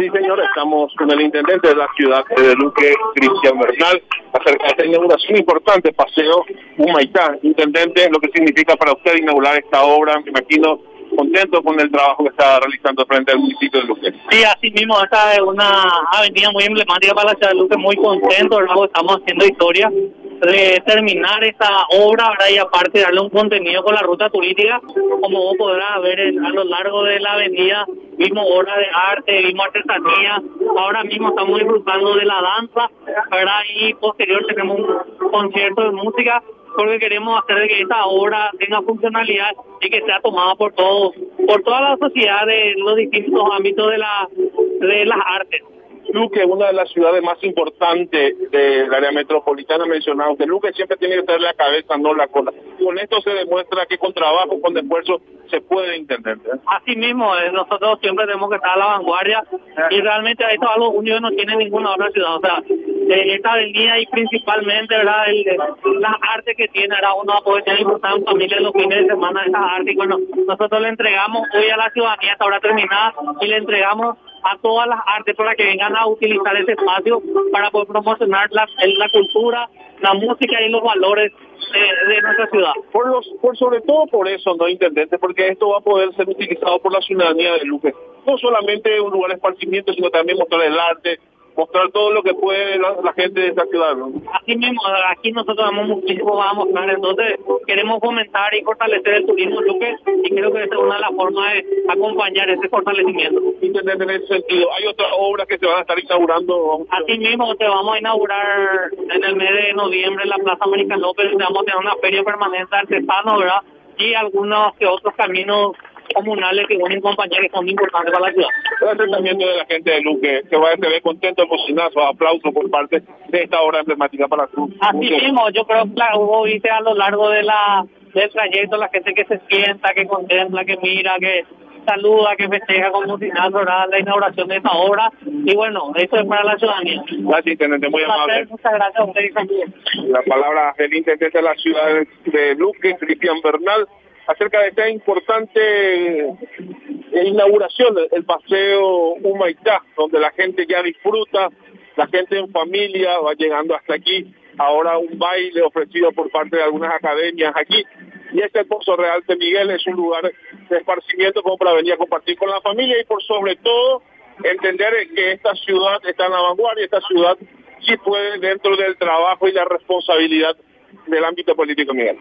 Sí, señor, estamos con el intendente de la ciudad de Luque, Cristian Bernal, acerca de esta inauguración importante, Paseo Humaitá. Intendente, lo que significa para usted inaugurar esta obra, me imagino contento con el trabajo que está realizando frente al municipio de Luque. Sí, así mismo, esta es una avenida muy emblemática para la ciudad de Luque, muy contento, ¿verdad? estamos haciendo historia de terminar esta obra ¿verdad? y aparte darle un contenido con la ruta turística, como vos podrás ver a lo largo de la avenida, mismo obra de arte, mismo artesanía, ahora mismo estamos disfrutando de la danza, ¿verdad? y posterior tenemos un concierto de música porque queremos hacer que esta obra tenga funcionalidad y que sea tomada por todos, por toda la sociedad de los distintos ámbitos de la de las artes. Luque, una de las ciudades más importantes del área metropolitana, mencionado que Luque siempre tiene que tener la cabeza, no la cola. Con esto se demuestra que con trabajo, con esfuerzo, se puede entender. Así mismo, eh, nosotros siempre tenemos que estar a la vanguardia y realmente esto es algo no tiene ninguna otra ciudad. O esta avenida y principalmente verdad el, las artes que tiene ahora uno va a poder disfrutar en familia los fines de semana de esas artes y bueno nosotros le entregamos hoy a la ciudadanía esta hora terminada y le entregamos a todas las artes para que vengan a utilizar ese espacio para poder promocionar la, la cultura, la música y los valores de, nuestra ciudad. Por, los, por sobre todo por eso, ¿no, Intendente? Porque esto va a poder ser utilizado por la ciudadanía de Luque. No solamente un lugar de esparcimiento, sino también mostrar el arte, mostrar todo lo que puede la, gente de esta ciudad. Así mismo, aquí nosotros damos muchísimo vamos a mostrar, entonces queremos fomentar y fortalecer el turismo Luque y creo que esa es una de las formas de acompañar ese fortalecimiento. En ese sentido, hay otras obras que se van a estar inaugurando. Así mismo, te vamos a inaugurar en el mes de noviembre en la Plaza América López, vamos a tener una feria permanente artesano, ¿verdad? Y algunos que otros caminos comunales que van a acompañar que son importantes para la ciudad. El tratamiento de la gente de Luque, que va a estar contento, bocinazo, aplauso por parte de esta obra emblemática para la cruz. Así mismo, yo creo que hubo, viste, a lo largo de la del trayecto, la gente que se sienta, que contempla, que mira, que saluda, que festeja con bocinazo la inauguración de esta obra. Y bueno, eso es para la ciudadanía. Gracias, intendente, muy amable. Muchas gracias a usted también. La palabra del intendente de la ciudad de Luque, Cristian Bernal acerca de esta importante eh, inauguración del paseo Humaitá, donde la gente ya disfruta, la gente en familia va llegando hasta aquí. Ahora un baile ofrecido por parte de algunas academias aquí. Y este Pozo Real de Miguel es un lugar de esparcimiento como para venir a compartir con la familia y por sobre todo entender que esta ciudad está en la vanguardia, esta ciudad sí puede dentro del trabajo y la responsabilidad del ámbito político, Miguel.